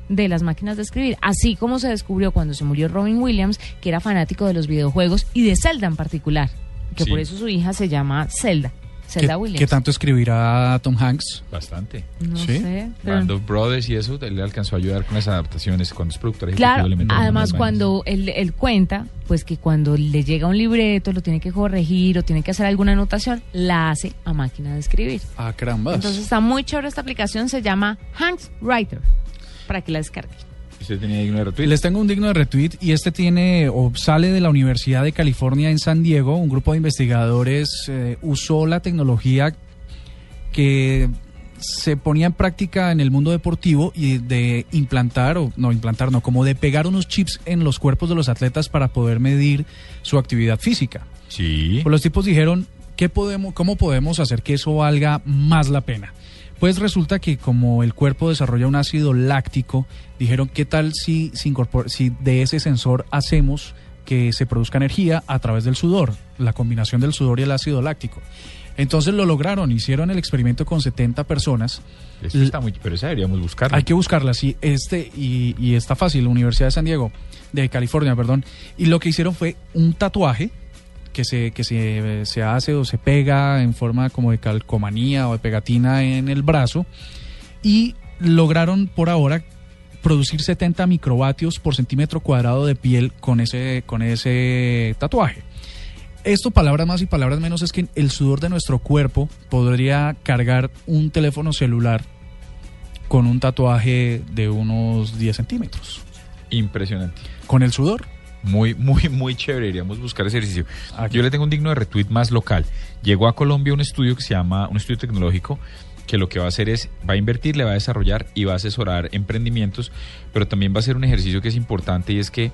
de las máquinas de escribir, así como se descubrió cuando se murió Robin Williams, que era fanático de los videojuegos y de Zelda en particular, que Sí. por eso su hija se llama Zelda, ¿Qué, Zelda Williams. qué tanto escribirá Tom Hanks? Bastante. No ¿Sí? sé, pero- Band of Brothers y eso él le alcanzó a ayudar con las adaptaciones cuando es productor Claro, además cuando él, él cuenta, pues que cuando le llega un libreto, lo tiene que corregir o tiene que hacer alguna anotación, la hace a máquina de escribir. Ah, caramba. Entonces está muy chévere esta aplicación, se llama Hanks Writer, para que la descarguen. Tenía digno de retweet. Les tengo un digno de retweet y este tiene o sale de la Universidad de California en San Diego. Un grupo de investigadores eh, usó la tecnología que se ponía en práctica en el mundo deportivo y de implantar, o no implantar, no, como de pegar unos chips en los cuerpos de los atletas para poder medir su actividad física. Sí. Pues los tipos dijeron, ¿qué podemos, ¿cómo podemos hacer que eso valga más la pena? Pues resulta que como el cuerpo desarrolla un ácido láctico, dijeron, ¿qué tal si, si, si de ese sensor hacemos que se produzca energía a través del sudor, la combinación del sudor y el ácido láctico? Entonces lo lograron, hicieron el experimento con 70 personas. Eso está muy, pero esa deberíamos buscarla. Hay que buscarla, sí. Este, y, y está fácil, la Universidad de San Diego, de California, perdón. Y lo que hicieron fue un tatuaje que se, que se, se hace o se pega en forma como de calcomanía o de pegatina en el brazo. Y lograron por ahora producir 70 microvatios por centímetro cuadrado de piel con ese, con ese tatuaje. Esto, palabras más y palabras menos, es que el sudor de nuestro cuerpo podría cargar un teléfono celular con un tatuaje de unos 10 centímetros. Impresionante. Con el sudor. Muy, muy, muy chévere. Iríamos buscar ese ejercicio. Yo le tengo un digno de retweet más local. Llegó a Colombia un estudio que se llama, un estudio tecnológico, que lo que va a hacer es, va a invertir, le va a desarrollar y va a asesorar emprendimientos, pero también va a hacer un ejercicio que es importante y es que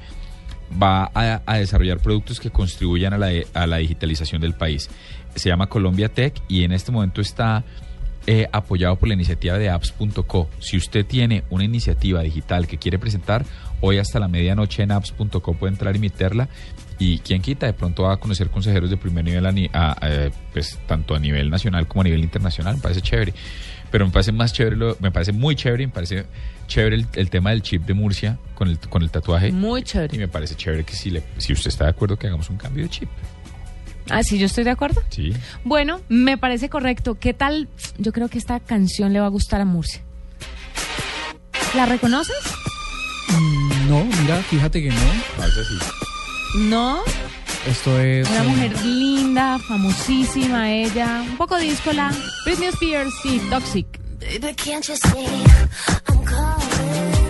va a, a desarrollar productos que contribuyan a la, a la digitalización del país. Se llama Colombia Tech y en este momento está eh, apoyado por la iniciativa de apps.co. Si usted tiene una iniciativa digital que quiere presentar, hoy hasta la medianoche en apps.co puede entrar y meterla. Y quien quita, de pronto va a conocer consejeros de primer nivel, a a- pues, tanto a nivel nacional como a nivel internacional. Me parece chévere. Pero me parece más chévere, lo- me parece muy chévere, me parece chévere el, el tema del chip de Murcia con el, con el tatuaje. Muy chévere. Y me parece chévere que si, le, si usted está de acuerdo que hagamos un cambio de chip. Ah, sí, yo estoy de acuerdo. Sí. Bueno, me parece correcto. ¿Qué tal? Yo creo que esta canción le va a gustar a Murcia. ¿La reconoces? Mm, No, mira, fíjate que no. No. Esto es. Una eh, mujer linda, famosísima ella. Un poco díscola. Britney Spears y Toxic. Baby, can't you see I'm calling?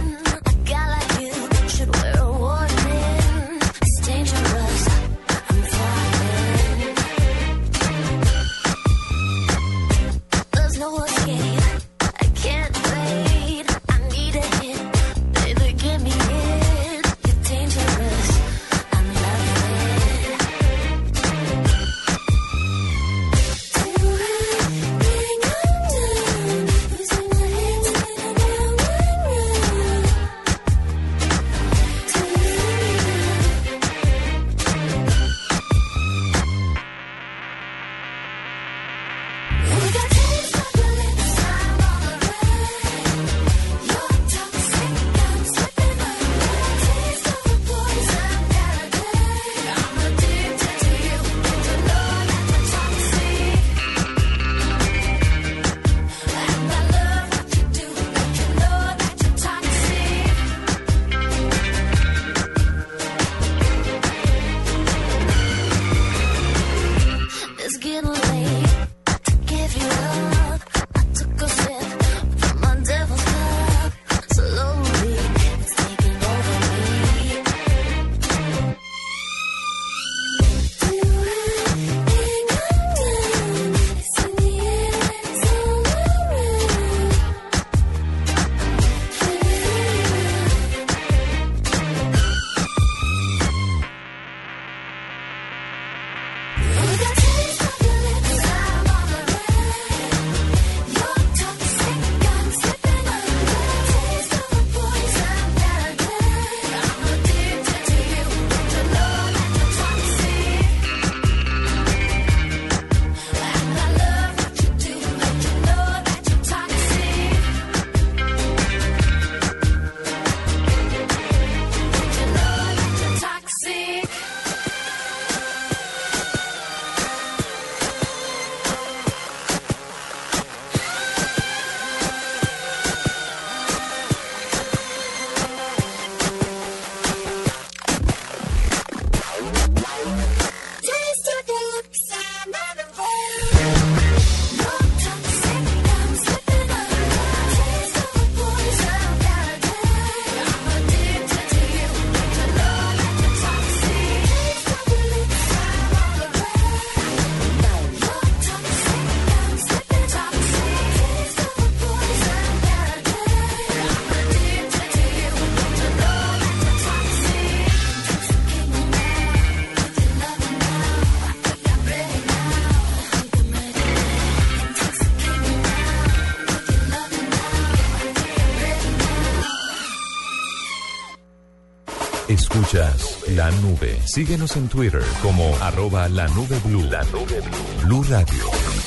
Síguenos en Twitter como arroba la nube blue. La nube Radio,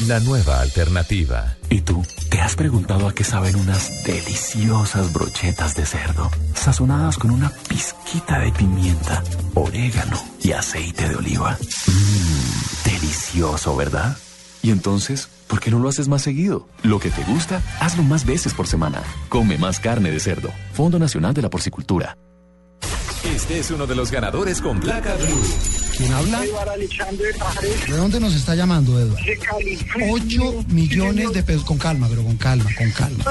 la nueva alternativa. ¿Y tú te has preguntado a qué saben unas deliciosas brochetas de cerdo, sazonadas con una pizquita de pimienta, orégano y aceite de oliva? Mmm, delicioso, ¿verdad? Y entonces, ¿por qué no lo haces más seguido? Lo que te gusta, hazlo más veces por semana. Come más carne de cerdo. Fondo Nacional de la Porcicultura. Este es uno de los ganadores con placa blue. ¿Quién habla? Eduardo Alexander Pajares, ¿De dónde nos está llamando, Eduardo? de Cali. 8 millones de pesos. Con calma, pero con calma, con calma.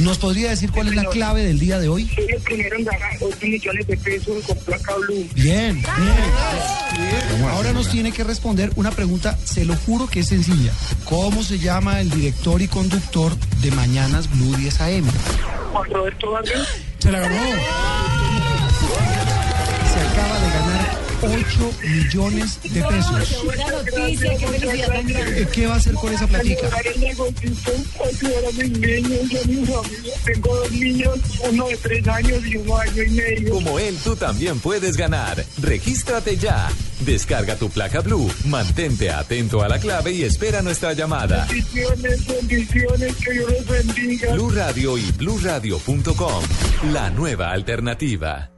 ¿Nos podría decir cuál es la clave del día de hoy? Soy el primero en ganar 8 millones de pesos con placa blue. Bien, bien. Ahora nos tiene que responder una pregunta, se lo juro que es sencilla. ¿Cómo se llama el director y conductor de Mañanas Blue 10 AM? Juan Roberto Vargas. Se la ganó. 8 millones de pesos. Noticia, qué felicidad tan grande. ¿Qué va a hacer con esa platica? Tengo dos niños, uno de tres años y uno año y medio. Como él, tú también puedes ganar. Regístrate ya. Descarga tu placa blue, mantente atento a la clave y espera nuestra llamada. Bendiciones, bendiciones, que Dios los bendiga. Blue Radio y bluradio.com. La nueva alternativa.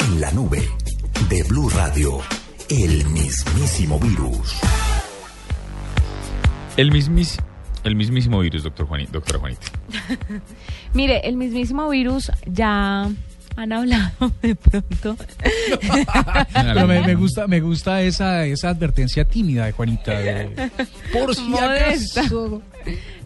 En la nube de Blue Radio, el mismísimo virus. El mismis, el mismísimo virus, doctor Juanito, doctora Juanita. Mire, el mismísimo virus ya han hablado de pronto. Pero me, me gusta, me gusta esa, esa advertencia tímida de Juanita. de- por si Modesta. acaso.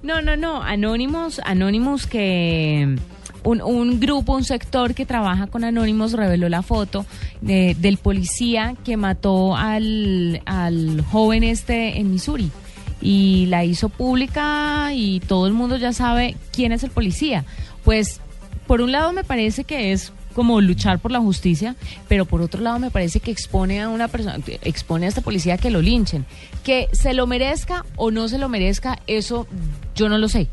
No, no, no. Anonymous, Anonymous que un, un grupo, un sector que trabaja con Anonymous reveló la foto de- del policía que mató al, al joven este en Missouri. Y la hizo pública y todo el mundo ya sabe quién es el policía. Pues, por un lado me parece que es como luchar por la justicia, pero por otro lado me parece que expone a una persona, expone a esta policía que lo linchen. Que se lo merezca o no se lo merezca, eso yo no lo sé.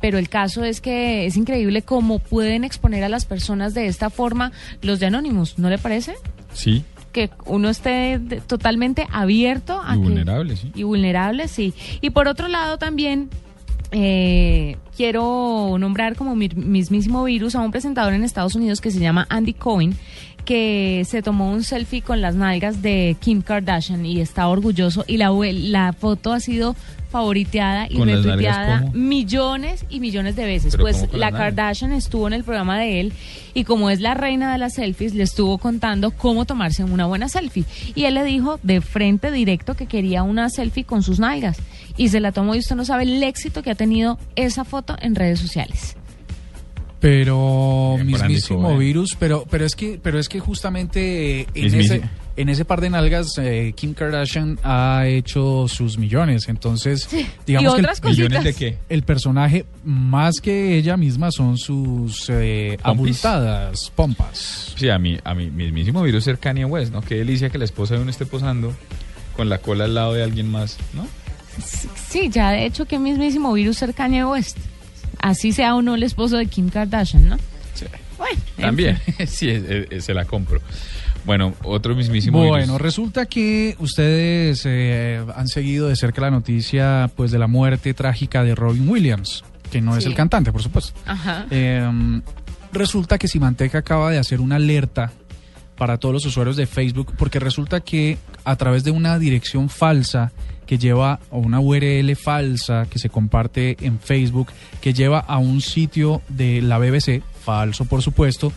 Pero el caso es que es increíble cómo pueden exponer a las personas de esta forma los de Anonymous, ¿no le parece? Sí, Que uno esté totalmente abierto a y que- vulnerable, sí. y vulnerable, sí. Y por otro lado también eh, quiero nombrar como mi- mismísimo virus a un presentador en Estados Unidos que se llama Andy Cohen, que se tomó un selfie con las nalgas de Kim Kardashian y está orgulloso y la, la foto ha sido favoriteada y ¿Con las nalgas retuiteada millones y millones de veces. ¿Pero Pues la? Kardashian estuvo en el programa de él y como es la reina de las selfies, le estuvo contando cómo tomarse una buena selfie. Y él le dijo de frente directo que quería una selfie con sus nalgas. Y se la tomó y usted no sabe el éxito que ha tenido esa foto en redes sociales. Pero Andy mismísimo virus, pero pero es que pero es que justamente eh, en ese en ese par de nalgas eh, Kim Kardashian ha hecho sus millones, entonces digamos que el-. ¿Millones de qué? El personaje más que ella misma son sus eh, abultadas pompas. Sí, a mí, a mí mismísimo virus ser Kanye West, ¿no? Qué delicia que la esposa de uno esté posando con la cola al lado de alguien más, ¿no? Sí, ya de hecho que mismísimo virus ser Kanye West. Así sea o no el esposo de Kim Kardashian, ¿no? Bueno, en También, fin. sí, se la compro. Bueno, otro mismísimo Bueno, virus. resulta que ustedes eh, han seguido de cerca la noticia pues de la muerte trágica de Robin Williams, que no es el cantante, por supuesto. Ajá. Eh, resulta que Simanteca acaba de hacer una alerta para todos los usuarios de Facebook, porque resulta que a través de una dirección falsa que lleva o una URL falsa que se comparte en Facebook, que lleva a un sitio de la BBC, falso por supuesto,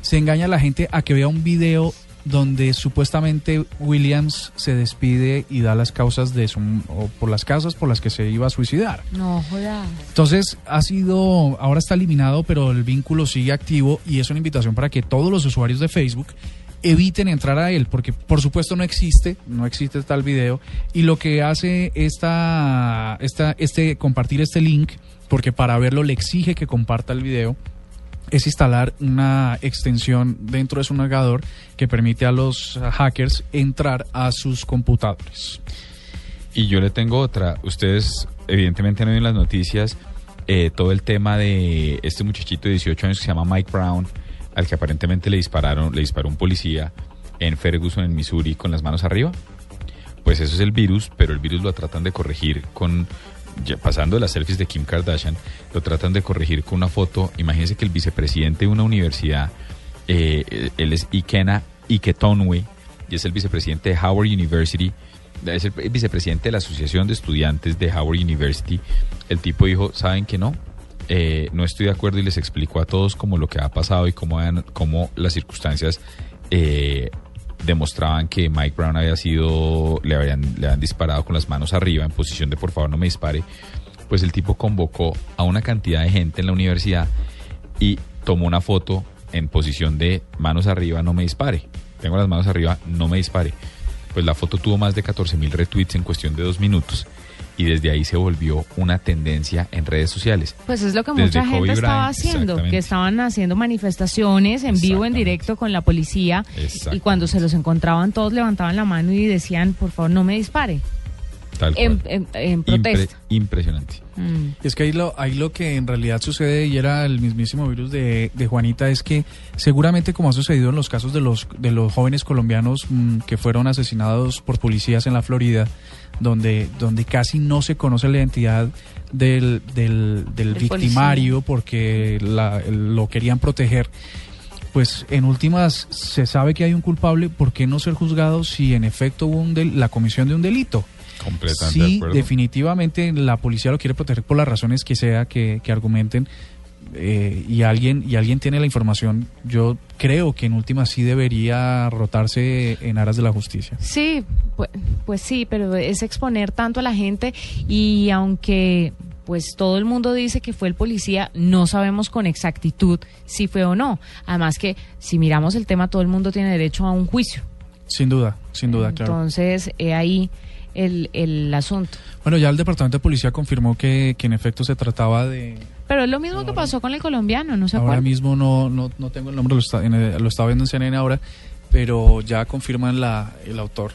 se engaña a la gente a que vea un video donde supuestamente Williams se despide y da las causas de su o por las causas por las que se iba a suicidar. No, joda. Entonces ha sido, ahora está eliminado, pero el vínculo sigue activo y es una invitación para que todos los usuarios de Facebook eviten entrar a él, porque por supuesto no existe, no existe tal video, y lo que hace esta, esta, este, compartir este link, porque para verlo le exige que comparta el video, es instalar una extensión dentro de su navegador que permite a los hackers entrar a sus computadores. Y yo le tengo otra. Ustedes evidentemente han oído en las noticias eh, todo el tema de este muchachito de 18 años que se llama Mike Brown, al que aparentemente le dispararon, le disparó un policía en Ferguson, en Missouri, con las manos arriba. Pues eso es el virus, pero el virus lo tratan de corregir con, pasando de las selfies de Kim Kardashian, lo tratan de corregir con una foto. Imagínense que el vicepresidente de una universidad, eh, él es Ikena Iketonwe, y es el vicepresidente de Howard University, es el vicepresidente de la Asociación de Estudiantes de Howard University. El tipo dijo, ¿saben que no? Eh, no estoy de acuerdo y les explico a todos cómo lo que ha pasado y cómo, han- cómo las circunstancias eh, demostraban que Mike Brown había sido, le habían, disparado con las manos arriba en posición de por favor no me dispare. Pues el tipo convocó a una cantidad de gente en la universidad y tomó una foto en posición de manos arriba, no me dispare. Tengo las manos arriba, no me dispare. Pues la foto tuvo más de 14 mil retweets en cuestión de dos minutos y desde ahí se volvió una tendencia en redes sociales. Pues es lo que Desde mucha Kobe gente estaba Bryant, haciendo, que estaban haciendo manifestaciones en vivo, en directo con la policía y cuando se los encontraban todos levantaban la mano y decían, por favor, no me dispare. Tal cual. en- protesta. impresionante. Mm. Es que ahí lo, ahí lo que en realidad sucede, y era el mismísimo virus de, de Juanita, es que seguramente como ha sucedido en los casos de los, de los jóvenes colombianos mm, que fueron asesinados por policías en la Florida, donde, donde casi no se conoce la identidad del, del, del victimario porque la- lo querían proteger. Pues en últimas se sabe que hay un culpable, ¿por qué no ser juzgado si en efecto hubo un del- la comisión de un delito? Completamente Sí, definitivamente la policía lo quiere proteger por las razones que sea que, que argumenten eh, y alguien y alguien tiene la información. Yo creo que en última sí debería rotarse en aras de la justicia. Sí, pues, pues sí, pero es exponer tanto a la gente y aunque pues todo el mundo dice que fue el policía, no sabemos con exactitud si fue o no. Además que si miramos el tema, todo el mundo tiene derecho a un juicio. Sin duda, sin duda, claro. Entonces, he ahí el, el asunto. Bueno, ya el departamento de policía confirmó que, que en efecto se trataba de Pero es lo mismo que pasó con el colombiano, ¿no se ahora acuerdan? mismo no, no, no tengo el nombre, lo está, lo estaba viendo en CNN ahora, pero ya confirman la, el autor.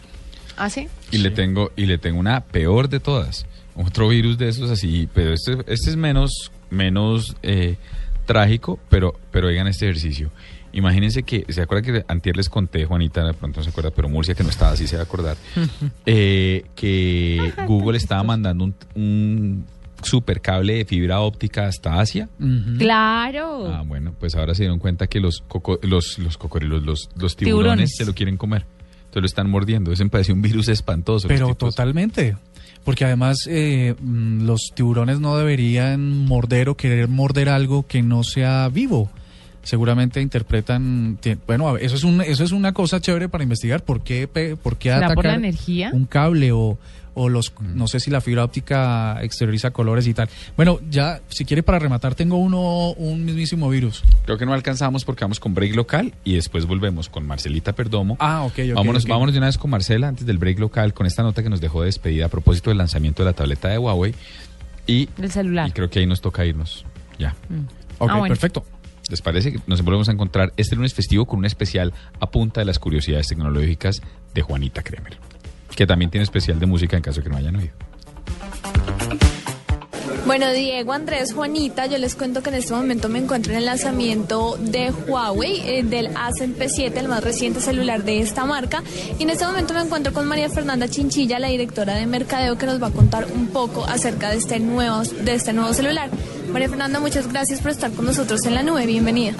¿Ah, sí? Y le tengo y le tengo una peor de todas. Otro virus de esos así, pero este, este es menos menos eh, trágico, pero pero oigan este ejercicio. Imagínense que, ¿se acuerda que antier les conté, Juanita, de pronto no se acuerda, pero Murcia, que no estaba así, se va a acordar, eh, que Google estaba mandando un, un super cable de fibra óptica hasta Asia? Claro. Ah, bueno, pues ahora se dieron cuenta que los coco- los, los cocodrilos, los, los tiburones, Tiburones. se lo quieren comer. Entonces lo están mordiendo. Eso me pareció un virus espantoso. Pero totalmente. Porque además eh, mm, los tiburones no deberían morder o querer morder algo que no sea vivo. Seguramente interpretan, bueno, eso es un, eso es una cosa chévere para investigar. ¿Por qué, por qué ¿Será por la atacar energía? un cable o, o los, no sé si la fibra óptica exterioriza colores y tal? Bueno, ya, si quiere para rematar, tengo uno, un mismísimo virus. Creo que no alcanzamos porque vamos con break local y después volvemos con Marcelita Perdomo. Ah, ok, ok, vámonos, ok. vámonos de una vez con Marcela antes del break local con esta nota que nos dejó de despedida a propósito del lanzamiento de la tableta de Huawei. Y, Del celular. y creo que ahí nos toca irnos. Ya. Ok, Ah, bueno. perfecto. ¿Les parece que nos volvemos a encontrar este lunes festivo con un especial a punta de las curiosidades tecnológicas de Juanita Kremer? Que también tiene especial de música en caso que no hayan oído. Bueno, Diego, Andrés, Juanita, yo les cuento que en este momento me encuentro en el lanzamiento de Huawei, eh, del Ascend P7, el más reciente celular de esta marca. Y en este momento me encuentro con María Fernanda Chinchilla, la directora de Mercadeo, que nos va a contar un poco acerca de este nuevo, de este nuevo celular. María Fernanda, muchas gracias por estar con nosotros en la nube. Bienvenida.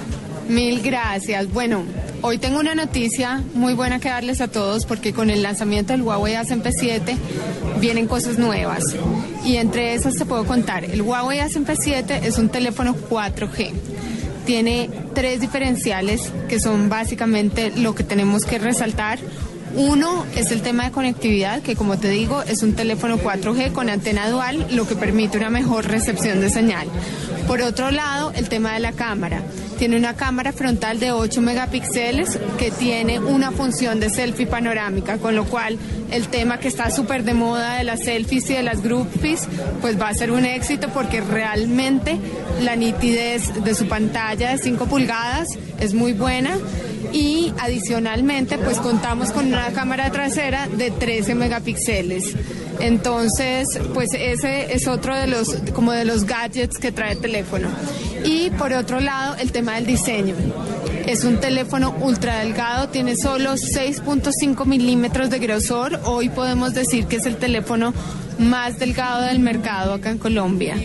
Mil gracias. Bueno, hoy tengo una noticia muy buena que darles a todos porque con el lanzamiento del Huawei Ascend P7 vienen cosas nuevas. Y entre esas te puedo contar, el Huawei Ascend P7 es un teléfono 4G. Tiene tres diferenciales que son básicamente lo que tenemos que resaltar. Uno es el tema de conectividad, que como te digo es un teléfono 4G con antena dual, lo que permite una mejor recepción de señal. Por otro lado, el tema de la cámara. Tiene una cámara frontal de 8 megapíxeles que tiene una función de selfie panorámica, con lo cual el tema que está súper de moda de las selfies y de las groupies, pues va a ser un éxito porque realmente la nitidez de su pantalla de 5 pulgadas es muy buena y adicionalmente pues contamos con una cámara trasera de 13 megapíxeles. Entonces, pues ese es otro de los como de los gadgets que trae el teléfono. Y por otro lado, el tema del diseño. Es un teléfono ultra delgado, tiene solo 6.5 milímetros de grosor. Hoy podemos decir que es el teléfono más delgado del mercado acá en Colombia.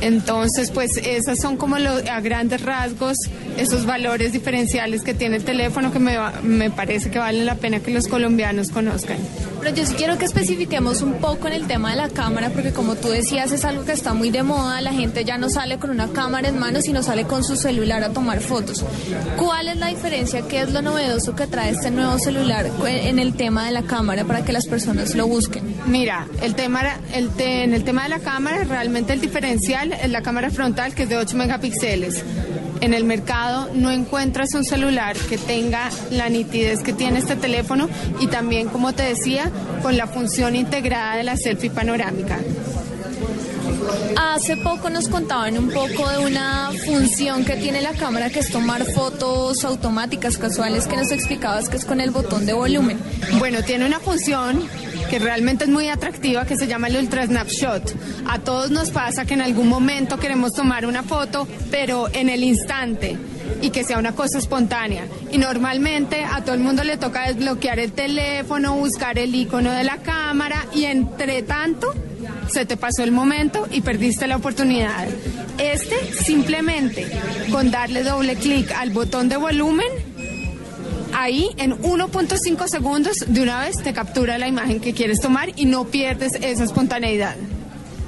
Entonces, pues esas son como los, a grandes rasgos esos valores diferenciales que tiene el teléfono que me, me parece que vale la pena que los colombianos conozcan. Pero yo sí quiero que especifiquemos un poco en el tema de la cámara, porque como tú decías, es algo que está muy de moda. La gente ya no sale con una cámara en mano, sino sale con su celular a tomar fotos. ¿Cuál es la diferencia? ¿Qué es lo novedoso que trae este nuevo celular en el tema de la cámara para que las personas lo busquen? Mira, el tema, el te- en el tema de la cámara, realmente el diferencial es la cámara frontal que es de 8 megapíxeles. En el mercado no encuentras un celular que tenga la nitidez que tiene este teléfono y también, como te decía, con la función integrada de la selfie panorámica. Hace poco nos contaban un poco de una función que tiene la cámara que es tomar fotos automáticas casuales que nos explicabas que es con el botón de volumen. Bueno, tiene una función que realmente es muy atractiva que se llama el Ultra Snapshot. A todos nos pasa que en algún momento queremos tomar una foto, pero en el instante y que sea una cosa espontánea. Y normalmente a todo el mundo le toca desbloquear el teléfono, buscar el icono de la cámara y entre tanto se te pasó el momento y perdiste la oportunidad. Este simplemente con darle doble clic al botón de volumen ahí en 1.5 segundos de una vez te captura la imagen que quieres tomar y no pierdes esa espontaneidad.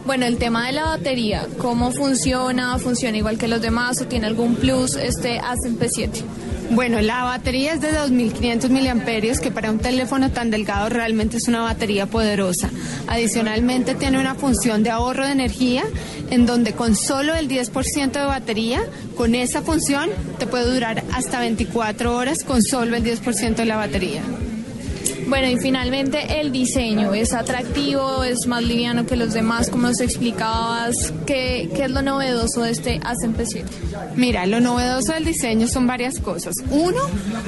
Bueno, el tema de la batería, ¿cómo funciona? ¿Funciona igual que los demás o tiene algún plus este Ascend P7? Bueno, la batería es de 2.500 miliamperios, que para un teléfono tan delgado realmente es una batería poderosa. Adicionalmente tiene una función de ahorro de energía, en donde con solo el 10% de batería, con esa función te puede durar hasta 24 horas con solo el 10% de la batería. Bueno, y finalmente el diseño es atractivo, es más liviano que los demás, como nos explicabas. ¿Qué, qué es lo novedoso de este Ascend P7? Mira, lo novedoso del diseño son varias cosas. Uno,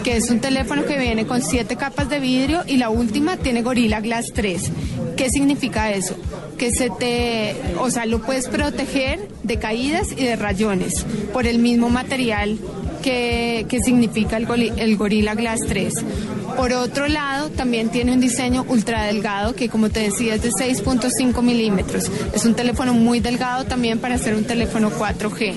que es un teléfono que viene con siete capas de vidrio y la última tiene Gorilla Glass 3. ¿Qué significa eso? Que se te, o sea, lo puedes proteger de caídas y de rayones por el mismo material que, que significa el, el Gorilla Glass 3. Por otro lado, también tiene un diseño ultra delgado que, como te decía, es de 6.5 milímetros. Es un teléfono muy delgado también para ser un teléfono 4G.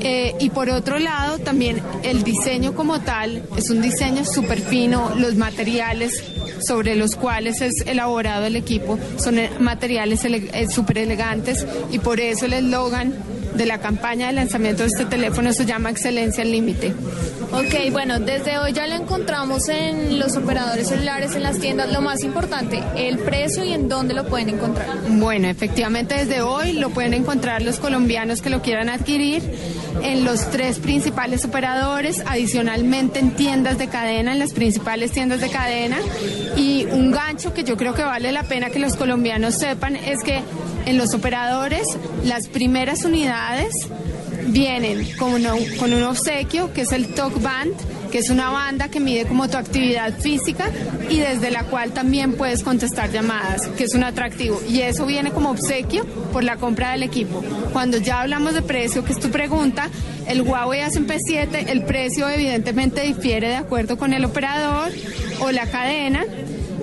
Eh, y por otro lado, también el diseño como tal es un diseño súper fino. Los materiales sobre los cuales es elaborado el equipo son eh, materiales ele- eh, súper elegantes y por eso el eslogan de la campaña de lanzamiento de este teléfono se llama Excelencia al Límite. Ok, bueno, desde hoy ya lo encontramos en los operadores celulares, en las tiendas. Lo más importante, el precio y en dónde lo pueden encontrar. Bueno, efectivamente desde hoy lo pueden encontrar los colombianos que lo quieran adquirir en los tres principales operadores, adicionalmente en tiendas de cadena, en las principales tiendas de cadena. Y un gancho que yo creo que vale la pena que los colombianos sepan es que en los operadores las primeras unidades vienen con, con un obsequio que es el Talk Band, que es una banda que mide como tu actividad física y desde la cual también puedes contestar llamadas, que es un atractivo. Y eso viene como obsequio por la compra del equipo. Cuando ya hablamos de precio, que es tu pregunta, el Huawei Ascend P7, el precio evidentemente difiere de acuerdo con el operador o la cadena.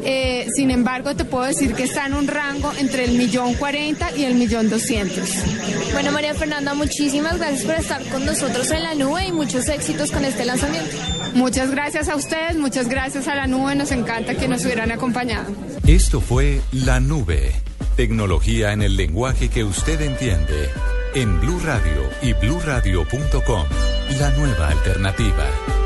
Eh, sin embargo, te puedo decir que está en un rango entre el millón cuarenta y el millón doscientos. Bueno, María Fernanda, muchísimas gracias por estar con nosotros en la nube y muchos éxitos con este lanzamiento. Muchas gracias a ustedes, muchas gracias a la nube, nos encanta que nos hubieran acompañado. Esto fue La Nube. Tecnología en el lenguaje que usted entiende. En Blue Radio y bluradio.com. La nueva alternativa.